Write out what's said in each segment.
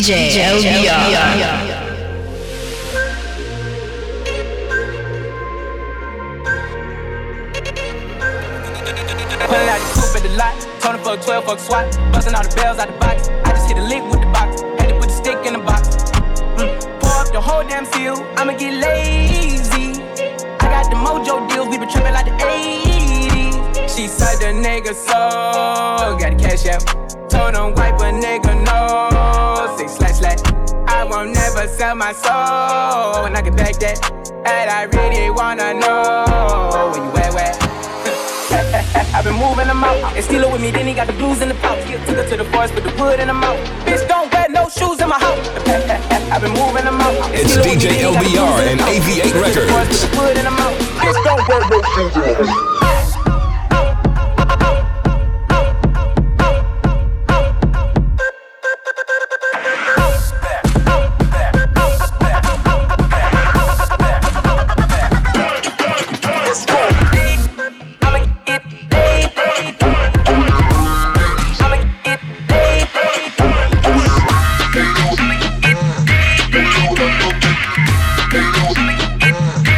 DJ LBR. Pulling out the coupe at the lot. Tony fuck 12, fuck SWAT. Busting all the bells out the box. I just hit a lick with the box. Had to put the stick in the box. Mm. Pour up the whole damn seal. I'ma get lazy. I got the mojo deals. We been tripping like the 80s. She said the nigga so. Got the cash out. Told him wipe a nigga no. Say slash slash. I won't never sell my soul. And I can back that. And I really wanna know where you at, where? I've been moving them out. And steal it with me, then he got the blues in the pouch. Took her to the forest, put the wood in the mouth. Bitch, don't wear no shoes in my house. I've been moving them out. And It's steal it with me, DJ then he got the LBR and. AV8 Took her to the Records. Put the wood in the mouth. Bitch, don't wear no shoes in my house. Nalgas.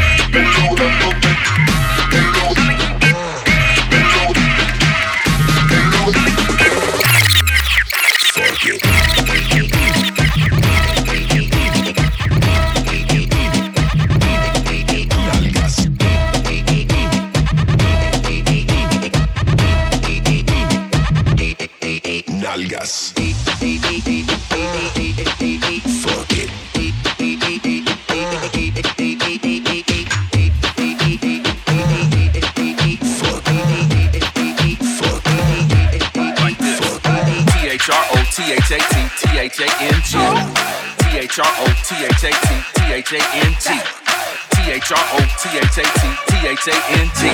T H R O T H A T T H A N G.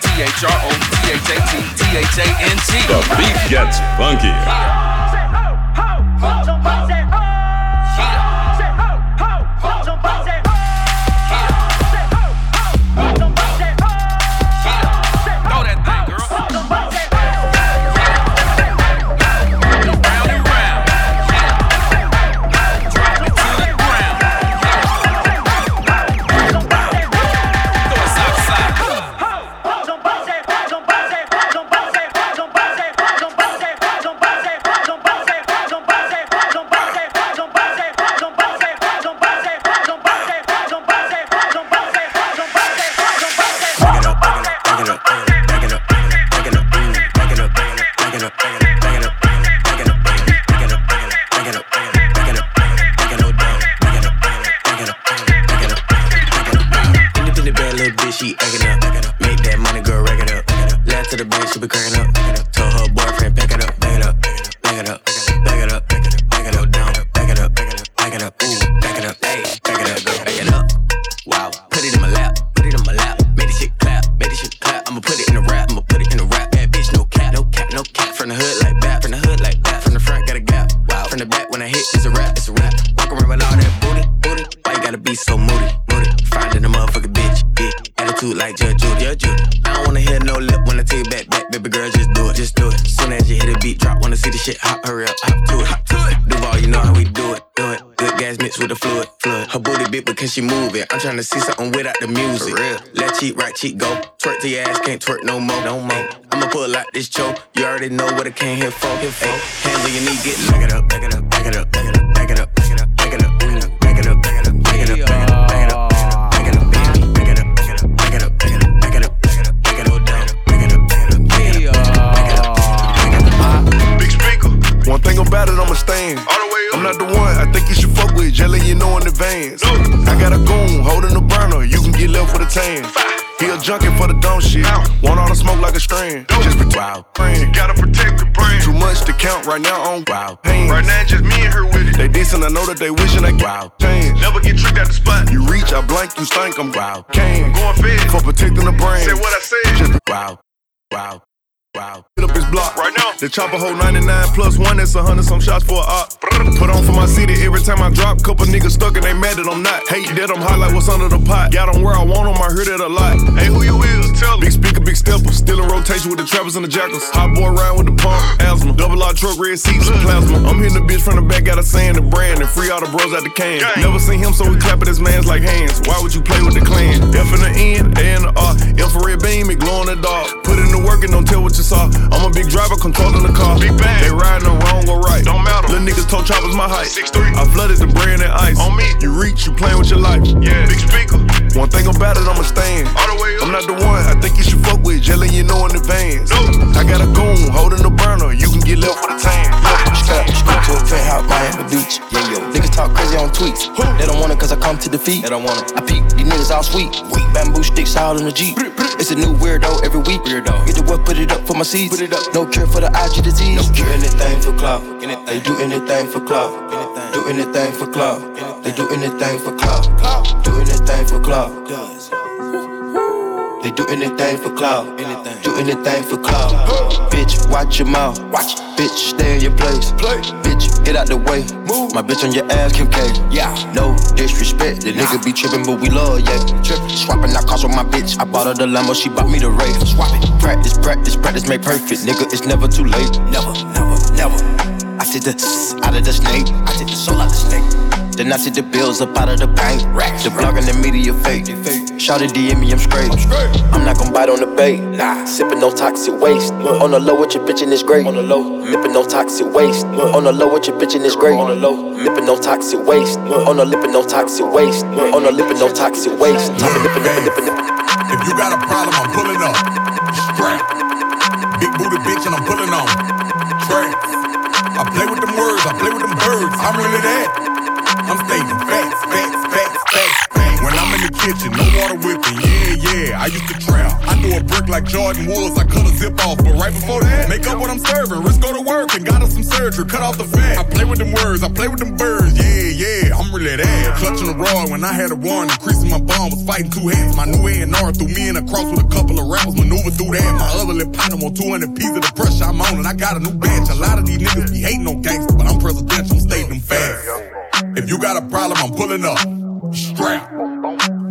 T H R O T H A T T H A N G. The beat gets funky. Right now on Wow. hands. Right now, just me and her with it. They decent, I know that they wishing they Wow. change. Never get tricked out the spot. You reach, I blank, you stink, I'm Wow. Can. Going fed. For protecting the brain. Say what I said. Just Wow. Wow. Wow. Hit up his block. Right now. The chopper hold 99 plus one, that's a hundred some shots for a op. Put on for my city every time I drop. Couple niggas stuck and they mad that I'm not. Hate that I'm hot like what's under the pot. Got them where I want them, I heard it a lot. Hey, who you is? Tell me. Big speaker, big stepper. Still in rotation with the trappers and the jackals. Hot boy round with the pump. asthma. Double R truck, red seats, and plasma. I'm hitting the bitch from the back, got a sand and brand, and free all the bros out the can. Never seen him, so we clapping his mans like hands. Why would you play with the clan? F in the N, A in the R. Infrared beam, it glow in the dark. Put in the work and don't tell what you saw. I'm a big driver, controlling the car. Big bang. They riding the wrong or right. Don't matter. Little niggas told choppers my height. Six three. I flooded the brand and ice. On me. You reach, you playing with your life. Yeah. Big speaker. One thing about it, I'ma stand. All the way up. I'm not the one I think you should fuck with. Jelly, you know in advance. No. I got a goon holding the burner. You can get left with a tan. Strap, strap to a penthouse, Miami Beach. Yeah, yo. Niggas talk crazy on tweets. They don't want it cause I come to defeat. They don't want it. I peep, these niggas all sweet. Bamboo sticks all in the Jeep. It's a new weirdo every week. Weirdo. Get the what, put it up for my seeds. Put it up. No cure for the IG disease. No cure. Anything for clout. They do anything for clout. Do anything for clout. They do anything for clout. Do anything for clout. They do anything for clout. Do anything for clout. Bitch, watch your mouth. Watch. Bitch, stay in your place. Play. Bitch, get out the way. Move. My bitch on your ass, Kim K. Yeah. No disrespect. The nigga be trippin', but we love, yeah. Trippin'. Swapping out cars with my bitch. I bought her the Lambo, she bought me the Ray. Swap it. Practice, practice, practice, make perfect. Nigga, it's never too late. Never, never, never. I take the out of the snake. I take the soul out the snake. Then I take the bills up out of the bank. The blog and the media fake. Shout it DM me, I'm straight. I'm not gon' bite on the bait. Nah, sippin' no toxic waste. On the low, what you bitchin' is great. On the low, nippin' no toxic waste. On the low, what you bitchin' is great. On the low, nippin' no toxic waste. On the lippin' no toxic waste. On the lippin' no toxic waste. Top of nippin', nippin', nippin', nippin'. If you got a problem, I'm pulling up. Strap. Big booty bitch and I'm pulling on. Trap. I play with them words, I play with them birds. I'm really that. I'm stating facts, facts, facts, facts, facts. When I'm in the kitchen, no water whipping. Yeah, yeah, I used to trap. I do a brick like Jordan Woods. I cut a zip off, but right before that, make up what I'm serving. Risk go to work and got her some surgery. Cut off the fat. I play with them words, I play with them birds. Yeah, yeah, I'm really that. Clutching the rod when I had a one, increasing my bomb was fighting two hands. My new A&R threw me in a cross with a couple of rappers, maneuver through that. My other lip on 200 pieces of the pressure I'm on, and I got a new bench. A lot of these niggas be hating on gangsters, but I'm presidential, I'm stating them fast. If you got a problem, I'm pulling up. Strap.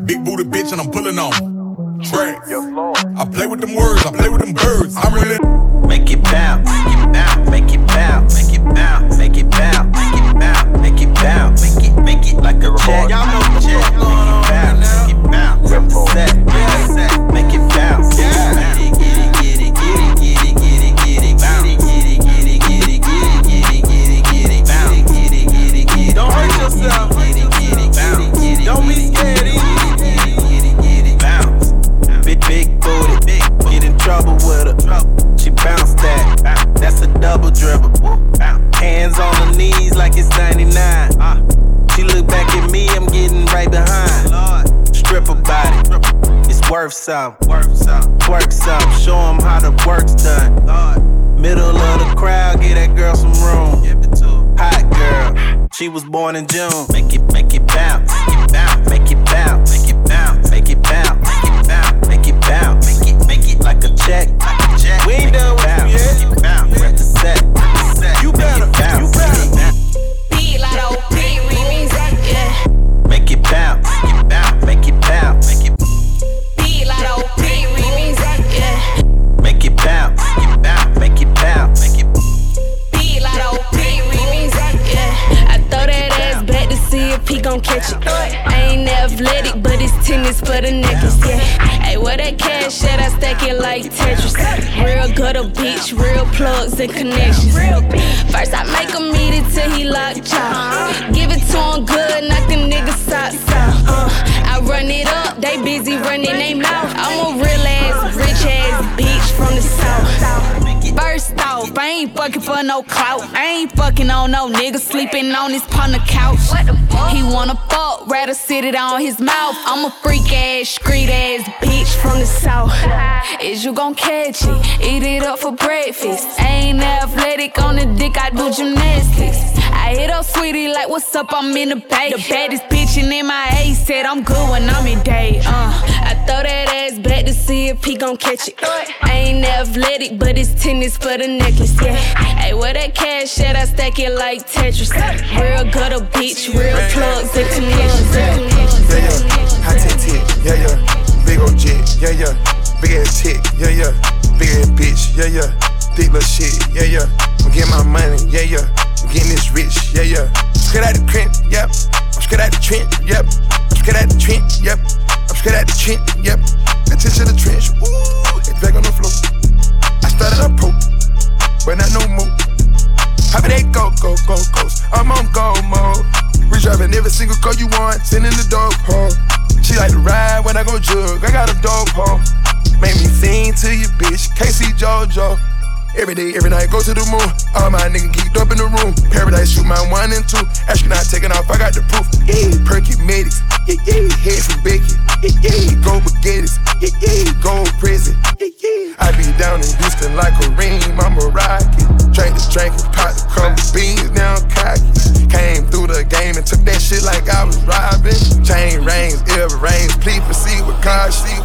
Big booty bitch and I'm pulling on. Tracks. I play with them words, I play with them birds. I'm really. Make it bounce, make it bounce, make it bounce, make it bounce, make it bounce, make it bounce, make it bounce, make it, make it like a check. Y'all It's worth some. Work some. Show 'em how the work's done. Middle of the crowd, give that girl some room. Hot girl, she was born in June. Make it, make it bounce, make it bounce, make it bounce, and connections. First I make him eat it till he locked jaw. Give it to him good, knock them niggas socks out. Uh, I run it up, they busy running they mouth. I'm a real ain't fucking for no clout. I ain't fucking on no nigga sleeping on his partner couch. He wanna fuck, rather sit it on his mouth. I'm a freak ass, street ass bitch from the south. Is you gon' catch it? Eat it up for breakfast. I ain't athletic on the dick, I do gymnastics. I hit up sweetie like, what's up? I'm in the bay. The baddest bitch in MIA said I'm good when I'm in day. Uh, I throw that ass back to see if he gon' catch it. I ain't athletic, but it's tennis for the necklace, yeah. Hey, where that cash at? I stack it like Tetris. Real gutter bitch, real plugs and connections. Yeah, yeah. High tech tit, yeah, yeah. Big old jet, yeah, yeah. Big ass tit, yeah, yeah. Big ass bitch, yeah, yeah. Thick little shit, yeah, yeah. I'm getting my money, yeah, yeah. Getting this rich, yeah, yeah. Straight out the crib, yep. I'm straight out the trench, yep. I'm straight out the trench, yep. I'm straight out the trench, yep. Attention to the trench, ooh, it's back on the floor. I started up pro, but not no more. How they go, go, go, ghost? I'm on go mode. We driving every single car you want, sending the dope home. She like to ride when I go jug, I got a dope home. Make me sing to you, bitch. Can't JoJo. Every day, every night, go to the moon. All my niggas geeked up in the room. Paradise, shoot my one and two. Astronaut taking off, I got the proof. Yeah, perky medics. Yeah, yeah, head from Becky. Yeah, yeah, go baguettes. Yeah, yeah, go prison. Yeah, yeah. I be down in Houston like a ream, I'm a rocket. Drink the drink and pop the couple beans, now I'm cocky. Came through the game and took that shit like I was robbing. Chain rings, ear rings, please proceed with caution.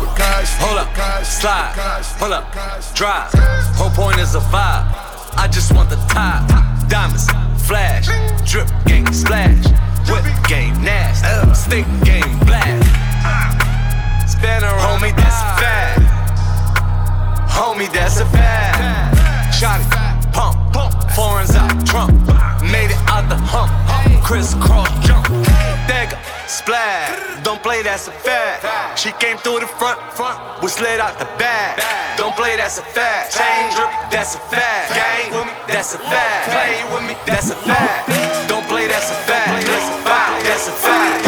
Hold up, slide, pull up, drive. Whole point is a. I just want the top. Diamonds, flash, drip game, splash. Whip game, nasty. Stick game, black. Spinner, homie, that's a fact. Homie, that's a fact. Shot it, pump, pump. Foreigns out, Trump. Made it out the hump. Crisscross jump. Dagger, splash. Don't play, that's a fact. She came through the front, front. We slid out the back. Don't play, that's a fact. Chain drip, that's a fact. Gang with me, that's a fact. Play with me, that's a fact. Don't play. That's a fact. That's a fact. That's a fact.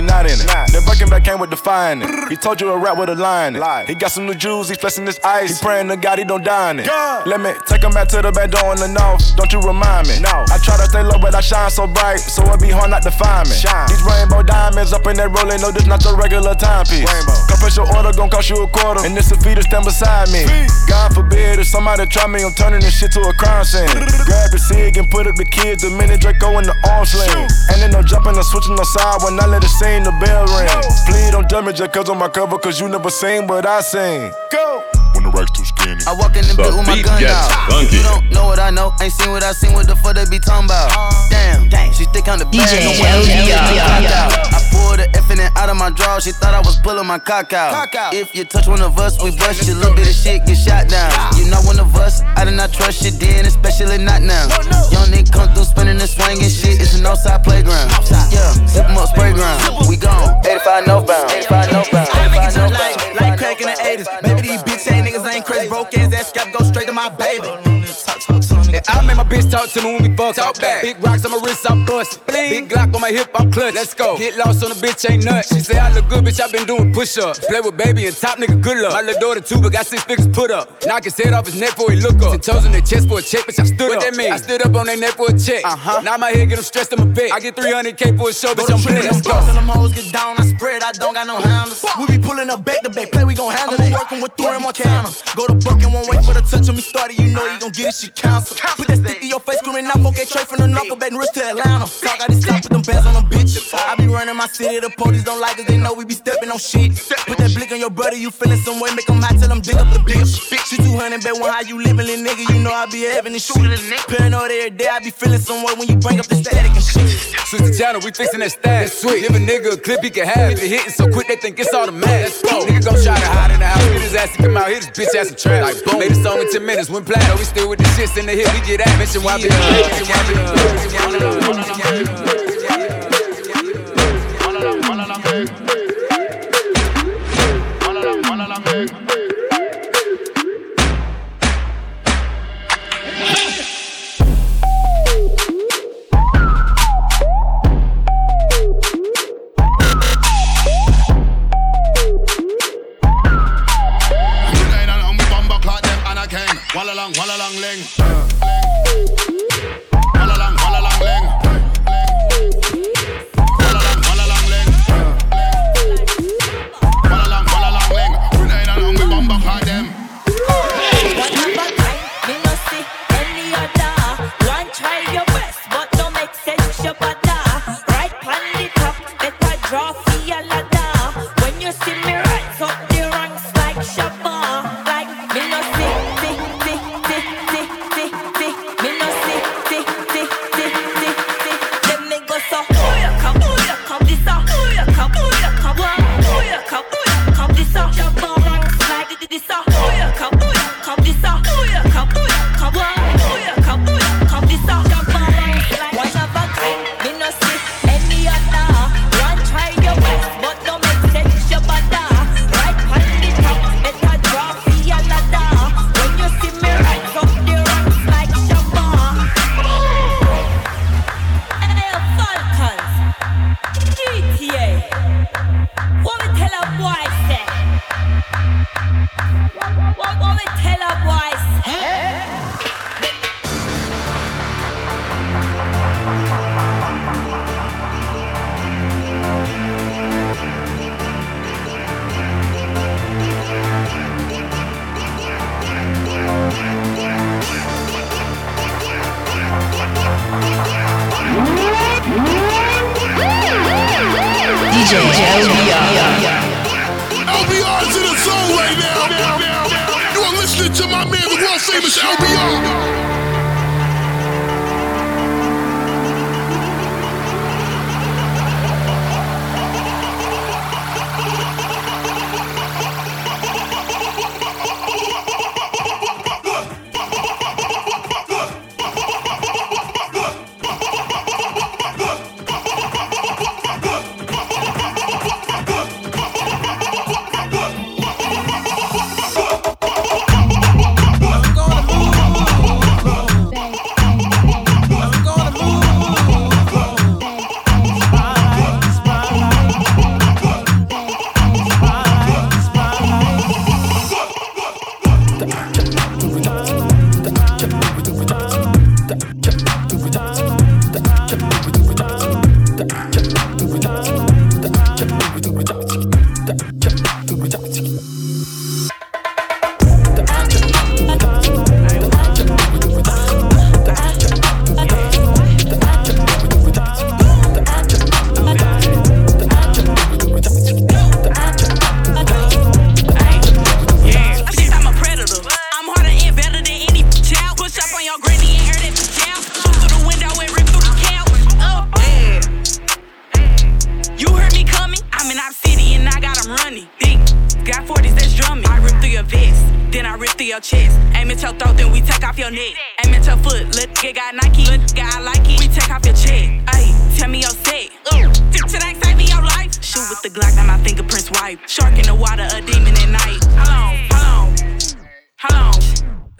Not in it. Birkin back came with defying it. He told you a rap with a line in. He got some new jewels, he flexing his ice. He praying to God he don't die in it. Let me take him back to the back door in the north. Don't you remind me? No. I try to stay low, but I shine so bright, so it be hard not to find me. These rainbow diamonds up in that rolling, no, this not your regular timepiece. Special order gon' cost you a quarter, and this a fee to stand beside me. God forbid if somebody try me, I'm turning this shit to a crime scene. Grab the cig and put up the kids, the minute Draco in the arm sling. And then no jumping or switching no side when I let it sing the bell ring. Please don't judge me cause on my cover, cause you never seen what I seen. Go! When the racks too skinny. I walk in the, The bit with my gun out. funky. You don't know what I know, ain't seen what I seen. What the fuck they be talking about? Damn, she thick on the bag. DJ no way she LBR. get me cocked out. I pulled the F in it out of my draw. She thought I was pulling my cock out. If you touch one of us, we bust you. Little bit of shit get shot down. You know one of us, I did not trust you then, especially not now. Young nigga come through spinning and swinging shit. It's an outside playground. Yeah, zip 'em up, spray ground. We gone. 85 northbound. 85 northbound. 85 northbound. Like, like crack in the 80s. Maybe these bitch ass niggas ain't crazy. Broke ass ass scalp go straight to my baby. I make my bitch talk to me when we fuck. Talk back. Big rocks on my wrist, I'm bustin'. Big Glock on my hip, I'm clutch. Let's go. Get lost on the bitch, ain't nuts. She say I look good, bitch, I been doing push ups. Play with baby and top nigga, good luck. My little daughter too, but got six figures put up. Knock his head off his neck before he look up. Ten toes in their chest for a check, bitch, I stood What up. that mean? I stood up on their neck for a check. Uh-huh. Now my head get them stressed in my bed. I get 300k for a show, bitch, I'm blessed. Let's go. Them hoes get down, I spread, I don't got no handles. We be pulling up back to back, play, we gon' handle it. I'm working with Thor and Montana. Go to Buck and won't wait for the touch on me started, you know you gon' get it, she cancel. Put that stick in your face, screaming out, okay, straight from the knuckle, back wrist to Atlanta. Talk out this stop with them bands on them bitches. I be running my city, the police don't like us, they know we be stepping on shit. Put that blick on your brother, you feeling some way, make them hot, tell them dig up the bitch. She 200, bet one how you living, little nigga, you know I be having this shit. Paranoid every day, I be feeling some way when you bring up the static and shit. Switch the channel, we fixing that stash. Sweet. Give a nigga a clip he can have. If it hitting so quick, they think it's automatic. Let's go. Nigga gon' try to hide in the house, get his ass to come out, hit his bitch ass some trash. Like boom. Made a song in 10 minutes, went platinum. We still with the shits in the yeah, we get that. Mission YB, mission YB, mission Walla long, walla long, ling.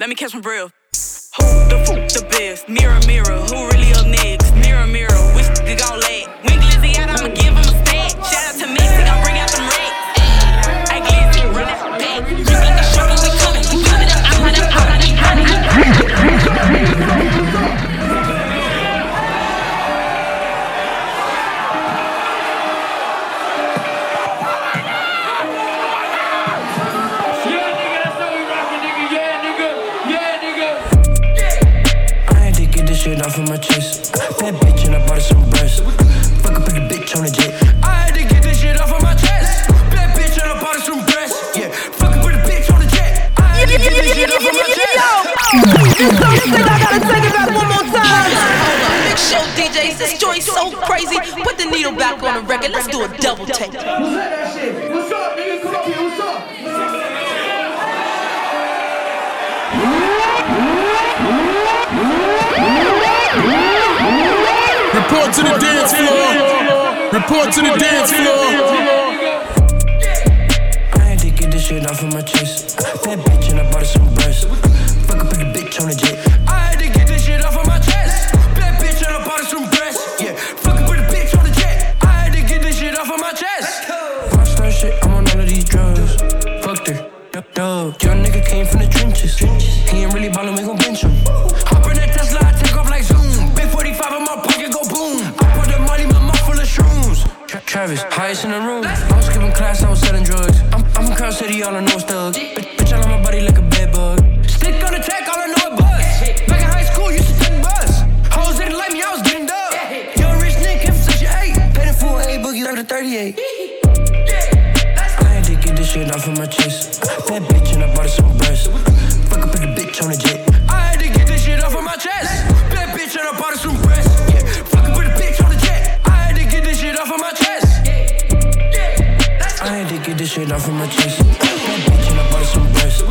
Let me catch my breath. Who the fuck the best? Mirror, mirror, who really up next? Mirror, mirror, which gon' needle back on the record. Let's do a double take. What's that shit? What's up, nigga? Come up here. What's up? Report to the dance floor. Report to the dance floor. I had to get this shit off of my chest. Bad bitch and I bought her some Travis, highest in the room. I was skipping class, I was selling drugs. I'm, I'm from Crowd City, all I know is thugs. Bitch, bitch, I love my body like a bed bug. Stick on the track, all I know is buzz. Back in high school, used to take bus. Hoes didn't like me, I was getting dub. Young rich nigga, came from section 8. Paid in full A, boogie, the 38. I had to get this shit off of my chest. Bad bitch to get this shit off of my chest. Bad bitch and I bought her some breasts.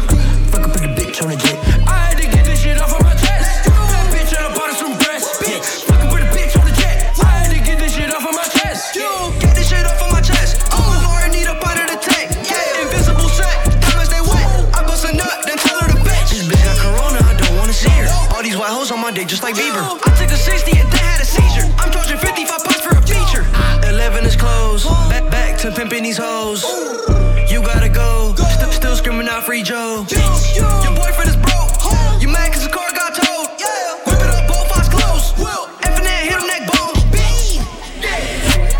Fuck up a bitch on the jet. I had to get this shit off of my chest. Bad bitch and I bought her some breasts. Yeah. Fuck up a bitch on the jet. I had to get this shit off of my chest. Get this shit off of my chest. Oh, Lord, need out of the tank. Yeah, invisible sack. Diamonds they wet. I bust a nut, then tell her to bitch. This bitch got corona, I don't wanna see her. All these white hoes on my dick just like Bieber. I took a 60 and then had a seizure. I'm charging 55 bucks for a feature. 11 is closed. Back, back to pimping these hoes free Joe. Yo, yo. Your boyfriend is broke. Huh? You mad cause the car got towed. Yeah. Whip it up, both eyes closed. Hit him neck bone. Yeah.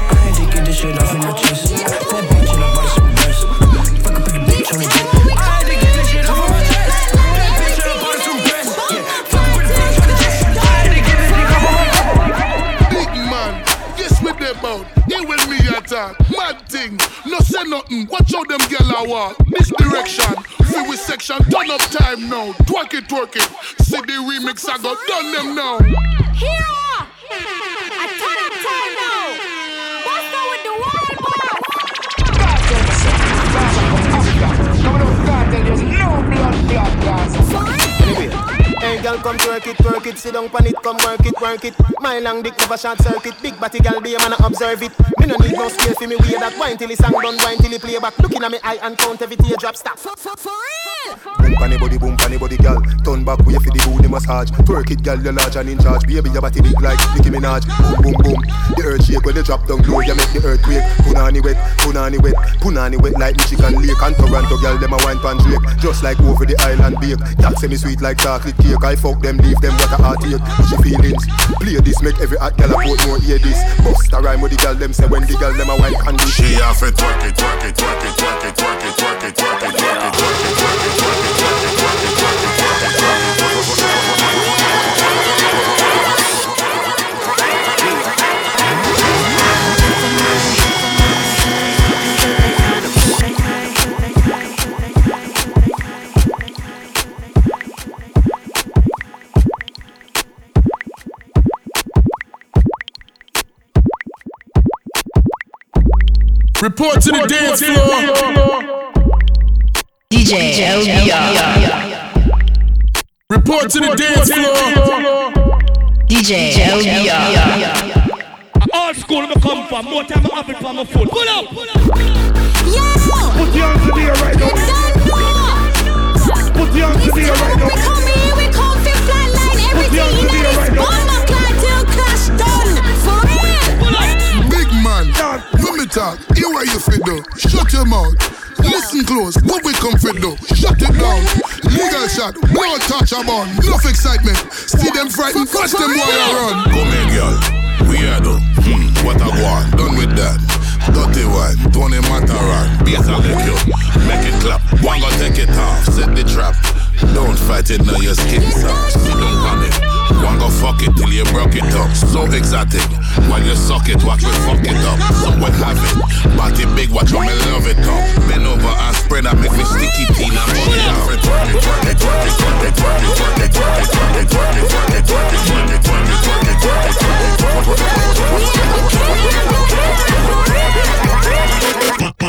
I had to get this shit off in my chest. That bitch. Fuck bitch on the jet. Me. Mad thing. No say nothing. Watch how them gyal a walk. Misdirection free with section. Turn up time now. Twerk it, twerk it. See the remix I got done them now. Hero! I turn up time now! Bust out with the wild boss! Anyway, hey girl, come twerk it, twerk it, sit down pan it, come work it, work it. My long dick never short circuit, big body girl be a man observe it. Me no need no scale for me wear that wine till the song done, wine till the play back. Looking at me eye and count every teardrop stop. For, for, for real! Boom panny body, boom panny body, girl. Turn back way for the booty massage. Twerk it, girl, you're large and in charge. Baby, your body big like Nicki Minaj. Boom, boom, boom. The earth shake when they drop down low, you make the earthquake. Punani wet, punani wet, punani wet like Michigan Lake and Toronto, girl. Them a wine pan Drake, just like over the island bake. That semi sweet like chocolate cake. I fuck them, leave them what a heartache. She feelings. Play this, make every hot girl a put more hear this. Bust a rhyme with the girl them say when the girl them a wine can do. She have to twerk it, twerk it, twerk it, twerk it, twerk it, twerk it, twerk it, twerk it, twerk it, twerk it, twerk it, twerk it, twerk it, twerk it, Report to the dance floor. DJ LBR. Report to the dance floor. DJ LBR. Old school me come from, more time I have it for my foot. Pull up! Yeah! Put your hands in the air right now. Put your hands in the air right now. We come here, we come fi flatline everything in this bomber talk, hear what you fit do. Shut your mouth. Listen close, what we come fit do. Shut it down. Legal shot, blood touch a bun. Enough excitement. See them frightened, catch them while you run. Come here, girl. We are done. Hmm, what I want. Done with that. Dirty one. Tony Mataran. Beat a lick you. Make it clap. One go take it off. Set the trap. Don't fight it now, your skin soft. Don't panic. One go fuck it till you broke it up. So exotic. While you suck it, watch me fuck it up. Someone have it. Body big, watch me love it up. Bend over and spread and make me sticky tea. Now fuck it it,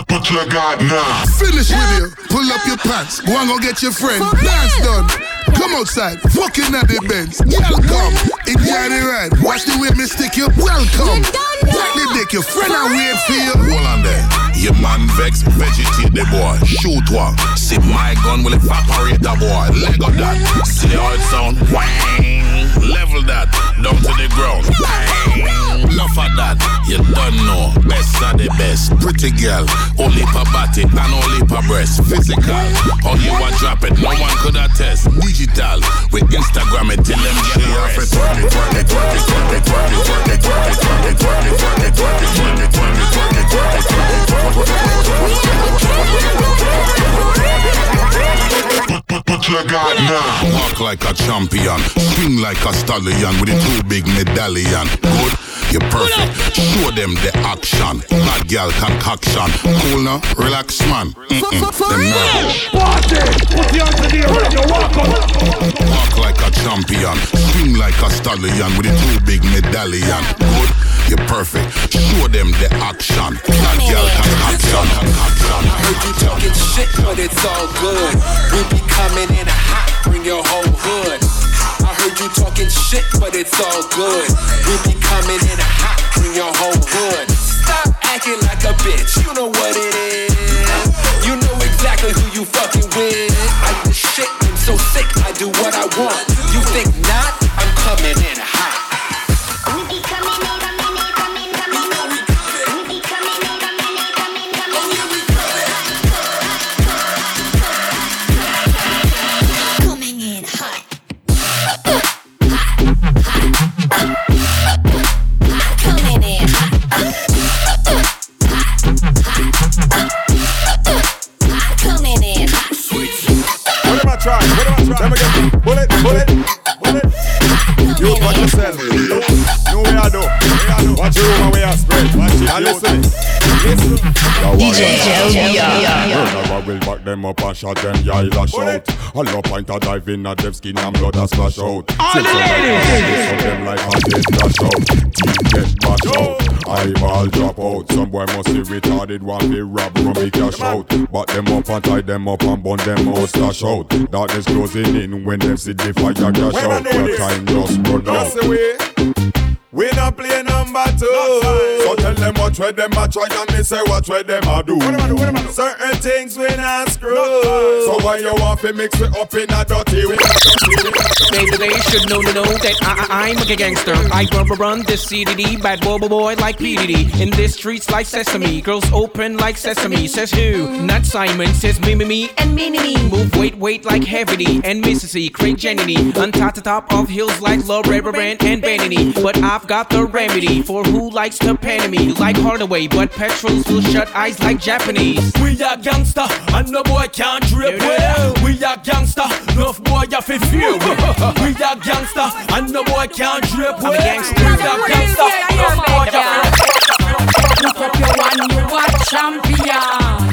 Put your God now. Finish with you. Pull up your pants. Go and go get your friend. Dance done. Come outside. Fucking at the Benz. Girl come. It the ride. Watch the way me stick you. Welcome. Take the dick. Your friend I wait for you. Hold on there. Your man vex, vegetate the boy. Shoot one. See my gun will evaporate the boy. Leg of that. See how it sound? Wang. Level that. Down to the ground. Bang. Enough of that. You don't know. Best of the best. Pretty girl. Only for body and only per breast. Physical. All you a drop it? No one could attest. Digital. We Instagram it till them get. Twerk it, twerk it. Walk like a champion, swing like a stallion with a two big medallion. Good, you're perfect. Show them the action. Bad girl concoction. Cool now, relax man. Mm-mm, them nervous. Party! Put your hands in the air you walk up. Walk like a champion, swing like a stallion with a two big medallion. Good, you're perfect. Show them the action. Bad girl concoction. concoction. Heard you talking shit, but it's all good. We be coming in hot, bring your whole hood. I heard you talking shit, but it's all good. We be coming in hot, bring your whole hood. Stop acting like a bitch, you know what it is. You know exactly who you fucking with. I the shit, I'm so sick, I do what I want. You think not? I'm coming in hot. Trying? What am I trying? Let me get bullet, bullet, bullet. You watch yourself. No way I do. Do. Watch your room way I spread. Watch it. Listen. Listen. DJ Joe I will back them up and shot them, yeah, lash out. A low point a dive in at them skin and blood a splash out. All ladies! them like a dead dash out. Teeth get bash out. Eyeball drop out. Some boy must be retarded, one be rob from me cash out. Back them up and tie them up and burn them out, stash out. Darkness closing in when them see the fire cash out. know Your this. time just run out. That's the way. We not play number two. So tell them what way them a try and me say what way them a do. Certain things we not screw. So why you want to mix it up in a dirty way? They, they should know to know that I, I, I'm a gangster. I run, run this CDD, bad boy, boy, boy like PDD. In this streets like sesame, girls open like sesame. Says who? Not Simon. Says me, me, me, and me, me, me. Move weight, weight like Heavy and Mississippi, Craig Jenny. On top top of hills like Loretta Brand and Vanity. But I've got the remedy for who likes to pan me like Hardaway. But petrols will shut eyes like Japanese. We are gangster, and no boy can't drip with. We are gangster, enough boy you fi fear. We are gangster, and no boy can't drip with. We are gangster, enough boy you fi Look up your one, you are champion.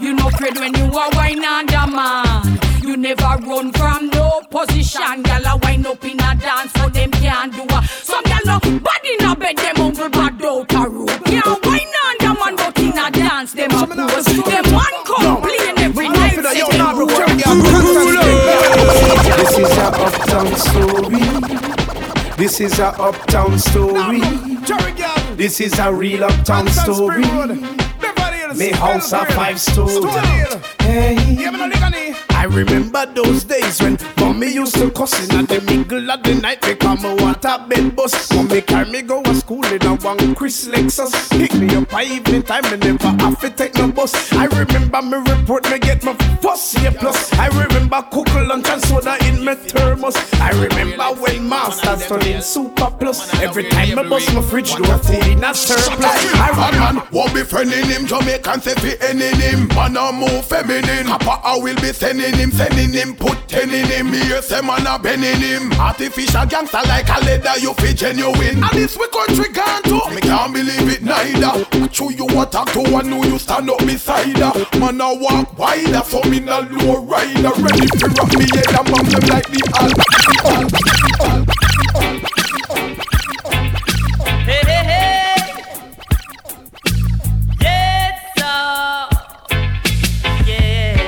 You know cred when you are wine under man. You never run from no position. Gyal a wine up in a dance, so them can't do a. Some gyal no body in a bed, them humble bad out a room. Can't wine under man, but in a dance, them a pose. Them man complain every night, say them This is a uptown story. This is a uptown story. This is a real uptown story. Me house a five story. Hey. Remember those days when mommy used to cussing at the middle of the night because want a bed bus. Mommy carry me go to school in a one Chris Lexus. Pick me up by evening time, me never have to take no bus. I remember me report me get my first year plus. I remember cook lunch and soda me thermos. I remember when masters turned in super plus. Every time I bust my fridge door, thing in a surplus. I man, won't be friending him. Jamaican say fi ending him. Man a move feminine. Papa I will be sending him, sending him, put ten in him. Me a say man a bending him. Artificial gangster like a leather, you fi genuine. And this we country gone to. Me can't believe it neither. True you attack to one who you stand up beside her. Man a walk wider, so me no low rider. Ready to rock me head and bump them like. Hey, hey, hey. Yes. Yeah.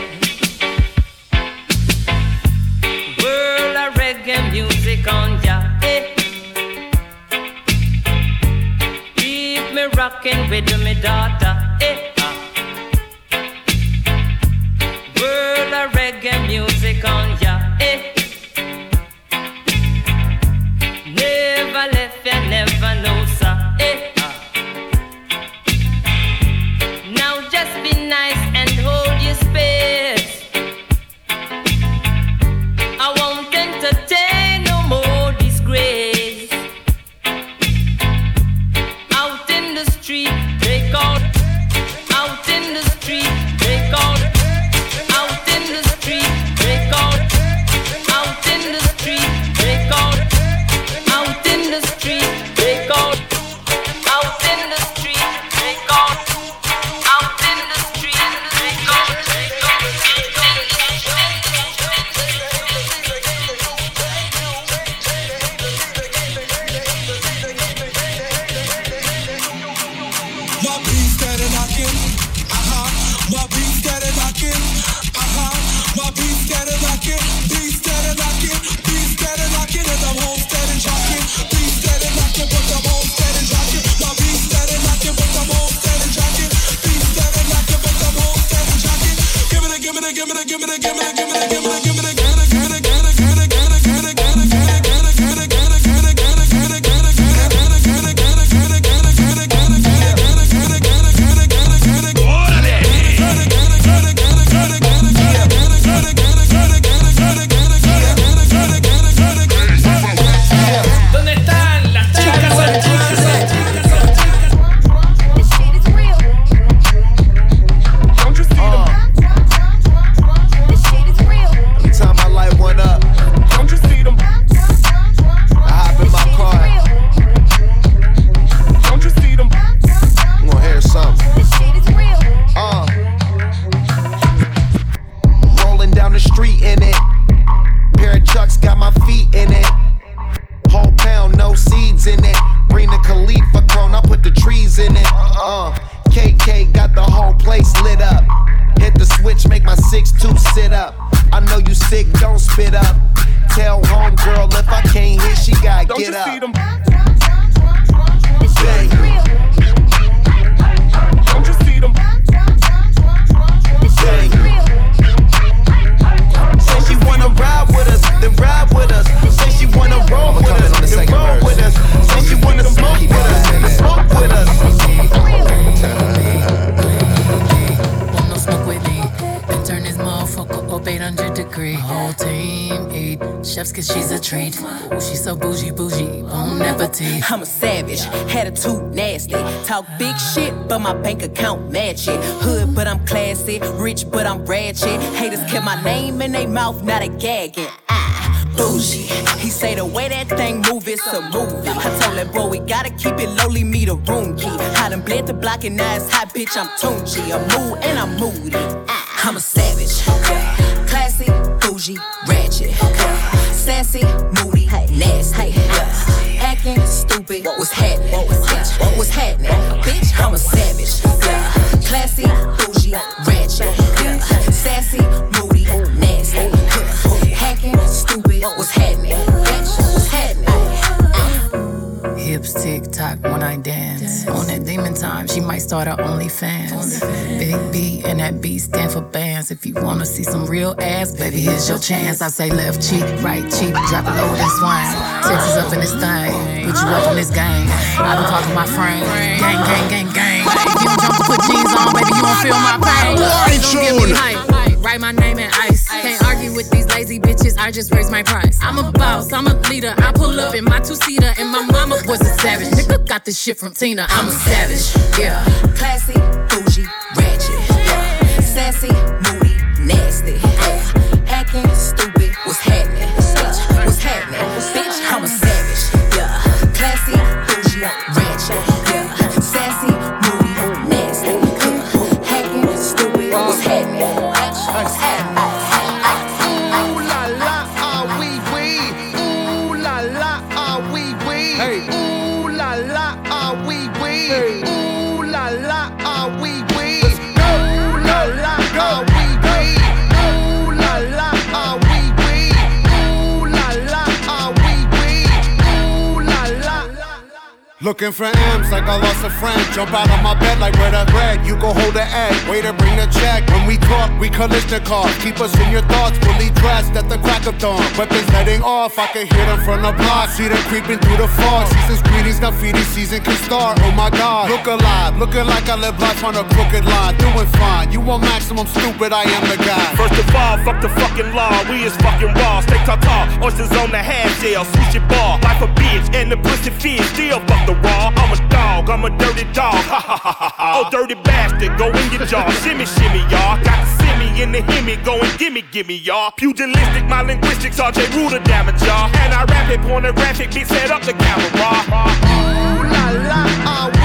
World of reggae music on ya. Keep me rocking with me daughter. Block and it's hot, bitch. I'm Tunchi. I'm mood and I'm moody. Ah, I'm a savage. Classy, bougie, ratchet. Sassy, moody, nasty. Yeah. Acting stupid, what's happening? Bitch, what's happening? Bitch, I'm a savage. Yeah. Classy, bougie, ratchet. Yeah. Sassy, moody, nasty. Yeah. Hacking, stupid, what's happening? Bitch, what's happening? Hips tick tock when I dance. Demon time, she might start her OnlyFans. Big B and that B stand for bands. If you wanna see some real ass, baby, here's your chance. I say left cheek, right cheek, drop it low and swing. Texas up in this thing, put you up in this game. I don't talk my friend. Gang, gang, gang, gang. If you don't jump put jeans on, baby, you won't feel my pain. Right Don't give me tune. hype. write my name in ice. Lazy bitches, I just raise my price. I'm a boss, I'm a leader. I pull up in my two seater, and my mama was a savage. Nigga got this shit from Tina, I'm a savage. Yeah. Classy, bougie, ratchet. Yeah. Sassy, moody, nasty. Yeah. Looking for M's like I lost a friend. Jump out of my bed like where the bread. You go hold the egg. Waiter, bring the check. When we talk, we Kalashnikov. Keep us in your thoughts. Fully dressed at the crack of dawn. Weapons heading off. I can hear them from the block. See them creeping through the fog. Season's greetings. Now feeding season can start. Oh my God. Look alive. Looking like I live life on a crooked line. Doing fine. You want maximum stupid? I am the guy. First of all, fuck the fucking law. We is fucking raw. Stay tall, oysters on the half shell. Switch your ball. Life a bitch and the pussy fish. Still fuck the raw. I'm a dog. I'm a dirty dog. Ha ha ha ha ha. Oh, dirty bastard. Go in your jaw. shimmy, shimmy, y'all. Got the simmy in the hemi. Go and gimme, gimme, y'all. Pugilistic, my linguistics. RJ Ruler damage, y'all. And I rap it pornographic. Bitch, set up the camera. Ooh la la, ah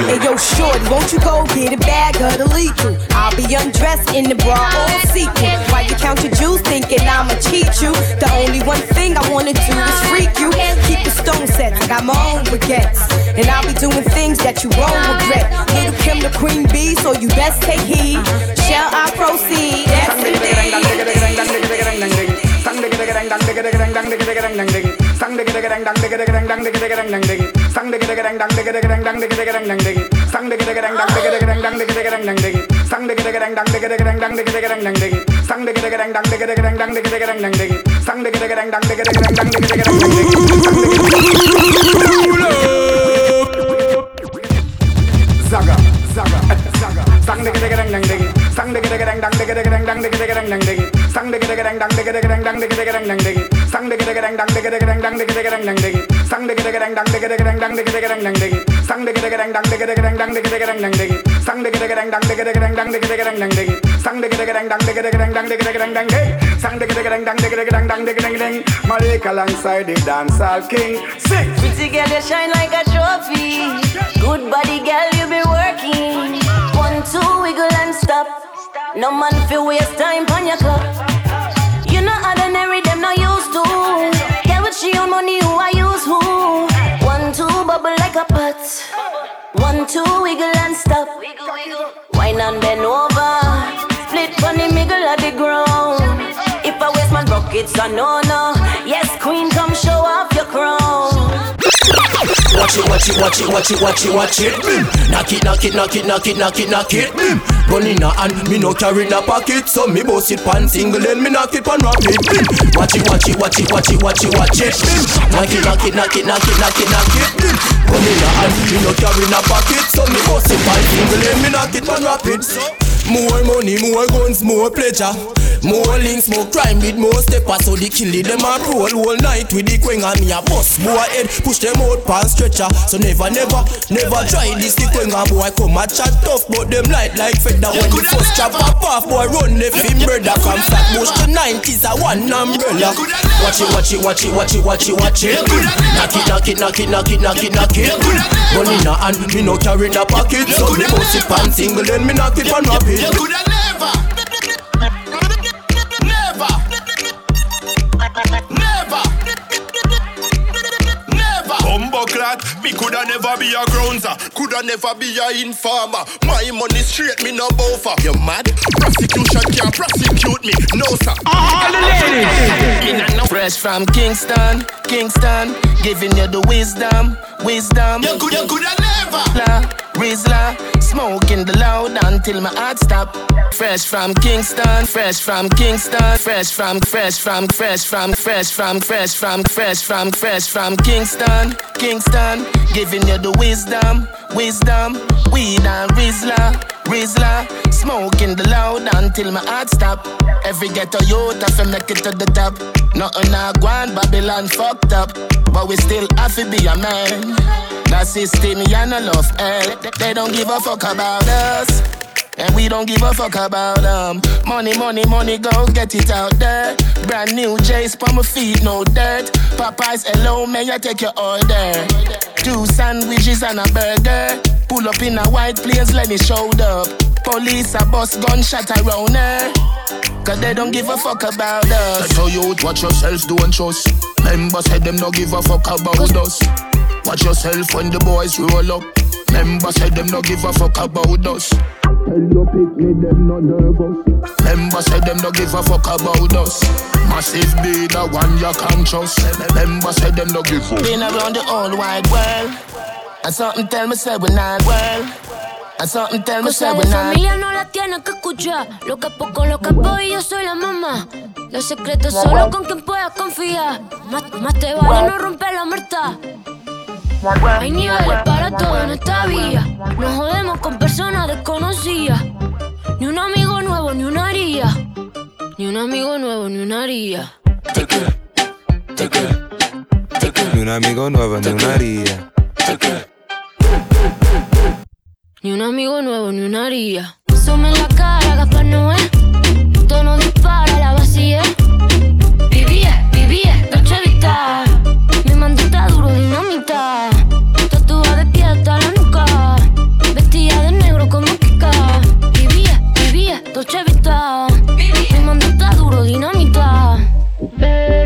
you. Hey yo, shorty, won't you go get a bag of the legal? I'll be undressed in the bra all sequin. While you count your jewels, thinking I'ma cheat you. The only one thing I wanna do is freak you. Keep the stone sets, I got my own regrets. And I'll be doing things that you won't regret. Little Kim the queen bee, so you best take heed. Shall I proceed? Zaga, zaga, zaga. Sang digga digga dang dang ding. Sang digga digga dang dang digga digga dang dang digga digga dang dang ding. Sang digga digga dang dang digga digga dang dang digga digga dang dang ding. Sang digga digga dang dang digga digga dang dang digga digga dang dang ding. Sang digga digga dang dang digga digga dang dang digga digga dang dang ding. Sang digga digga dang dang digga digga dang dang digga digga dang dang ding. Sang digga digga dang dang digga digga dang dang digga digga dang dang ding. Sang digga digga dang dang digga digga dang dang digga digga dang dang ding. Sang digga digga dang dang digga digga dang dang digga dang ding. Malika alongside the dancehall king. Sing. Pretty girl, you shine like a trophy. Good body, girl, you be working. One, two, wiggle and stop. No man feel waste time on your clock. You know ordinary, them not used to. Get with she on money, who I use who. One, two, bubble like a pot. One, two, wiggle and stop. Wine and bend over. Split funny middle of the ground. If I waste my rockets, I a no Watch it, watch it, watch it, watch it, watch it, watch it. Mm. Knock it, knock it, knock it, knock it, knock it, knock it. Mm. Gun in a hand, me no carry in pocket, so me boss it pan single, then me knock it pan rapid. Mm. Watch it, watch it, watch it, watch it, watch it, watch it. Mm. Knock it, knock it, knock it, knock it, knock it, knock it. Mm. Gun in a hand, me no carry in pocket, so me boss it pan single, then me knock it pan rapid. More money, more guns, more pleasure. More links, more crime with more steppers So the killie them a roll all night with the queen and me a bust. Boy head push them out pan stretcher. So never, never, never try this. The queen and boy come a chat tough But them light like feather. When the first chop up off Boy run left him brother. From flat bush to 90s a one umbrella. Watch it, watch it, watch it, watch it, watch it, watch it. Knock it, knock it, knock it, knock it, knock it, knock it. Gun in a hand, me no carry in a pocket So me bust it pan single then me knock it pan rapid You coulda never, never, never, never. Bumbleclad, me coulda never be a grounser, uh, coulda never be a informer. My money straight, me no buffer. You mad? Prosecution can't prosecute me, no sir. All the ladies. Me. Fresh from Kingston, Kingston, giving you the wisdom, wisdom. You coulda, coulda never. La, Rizla, smoking the loud until my heart stop. Fresh from Kingston, fresh from Kingston, fresh from, fresh from, fresh from, fresh from, fresh from, fresh from, fresh from Kingston, Kingston, giving you the wisdom, wisdom, weed and Rizla, Smoking the loud until my heart stop. Every ghetto youth have to make it to the top. Nothing I want, Babylon fucked up, but we still have to be a man. That system, yeah, no love, eh? They don't give a fuck about us. And we don't give a fuck about them. Money, money, money, go get it out there. Brand new J's on my feet, no dirt. Popeyes, hello, may I take your order? Two sandwiches and a burger. Pull up in a white place, let me showed up. Police, a bus, gunshot around her. Cause they don't give a fuck about us. Tell you watch yourselves, don't trust. Members said them no give a fuck about us. Watch yourself when the boys roll up. Members said them no give a fuck about us. Tell your pick me, them no nervous. Members said them no give a fuck about us. Massive be the one you can trust. Members said them no give a fuck. Been around the whole wide world. And something tell me say we're not well. And something tell me say we're de not. familia no la tiene que escuchar. Lo capo con lo capo y yo soy la mamá. Los secretos solo con quien puedas confiar. Más, más te vale no romper la muerta. Hay niveles para todo en esta vía. No jodemos con personas desconocidas. Ni un amigo nuevo, ni una haría. Ni un amigo nuevo, ni una haría. Ni un amigo nuevo, ni una haría. Ni un amigo nuevo, ni una haría. Sume en la cara, Gaspar Noé. Tono dispara, la vacía. Vivía, vivía, Dolce Vita. Mi mandita duro, dinamita.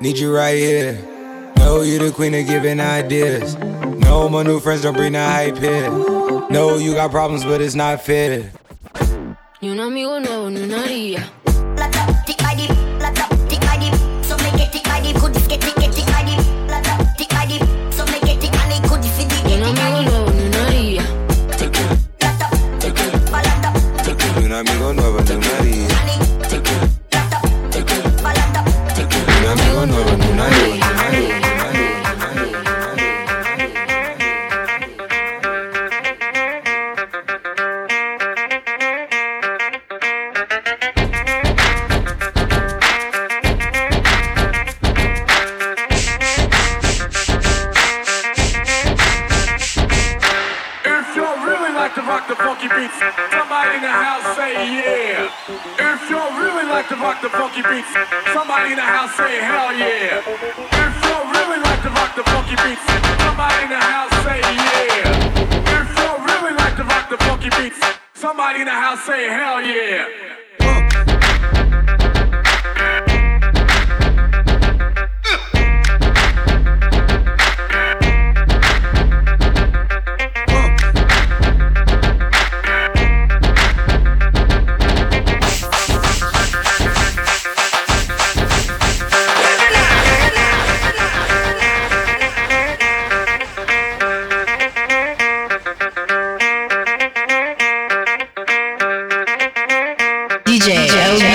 Need you right here. Know you the queen of giving ideas. No, my new friends don't bring the hype here. No, you got problems, but it's not fair. Ni un amigo nuevo, ni una haría. DJ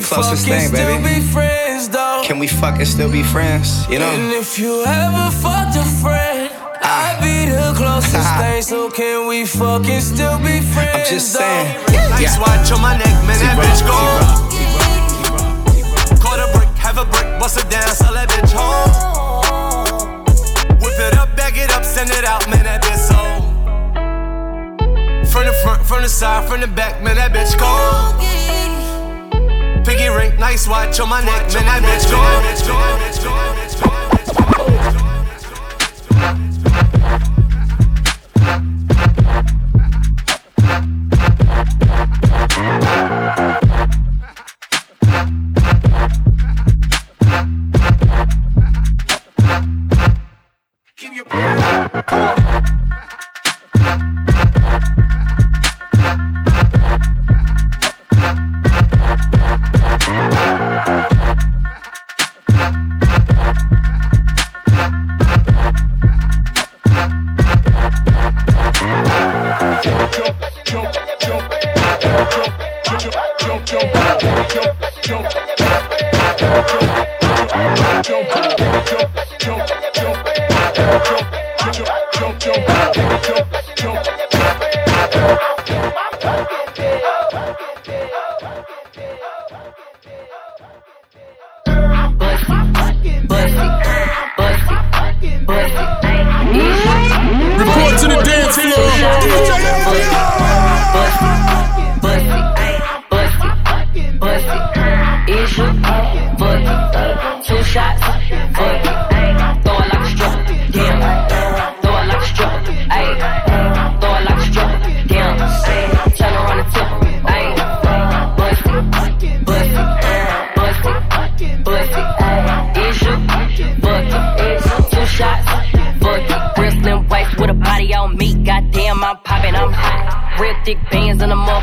the closest fucking thing, still baby. be friends, though? Can we fucking still be friends? You know. And know? if you ever fucked a friend, ah. I'd be the closest thing. So can we fucking still be friends? I'm just saying. Nice watch on my neck, man, that bitch go. Caught a brick, have a brick, bust it down, sell that bitch home. Whip it up, bag it up, send it out, man, that bitch sold. From the front, from the side, from the back, man, that bitch cold. Piggy ring, nice watch on my neck, man, that bitch gold. Report to the dance floor.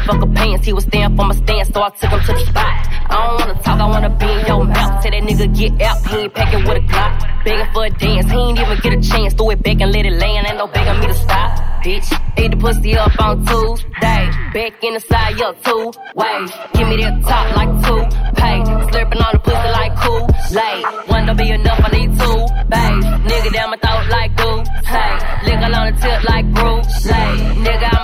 Motherfucker pants. He was stand for my stance, so I took him to the spot. I don't wanna talk, I wanna be in your mouth. Tell that nigga get out, he ain't packing with a Glock. Begging for a dance, he ain't even get a chance. Throw it back and let it land, ain't no begging me to stop. Bitch, ate the pussy up on Tuesday. Back in the side, yo, two ways. Give me that top like two pay. Slurping on the pussy like cool late. One don't be enough, I need two bays. Nigga down my throat like glue. Say, liquor on the tip like Bruce. Lay, nigga,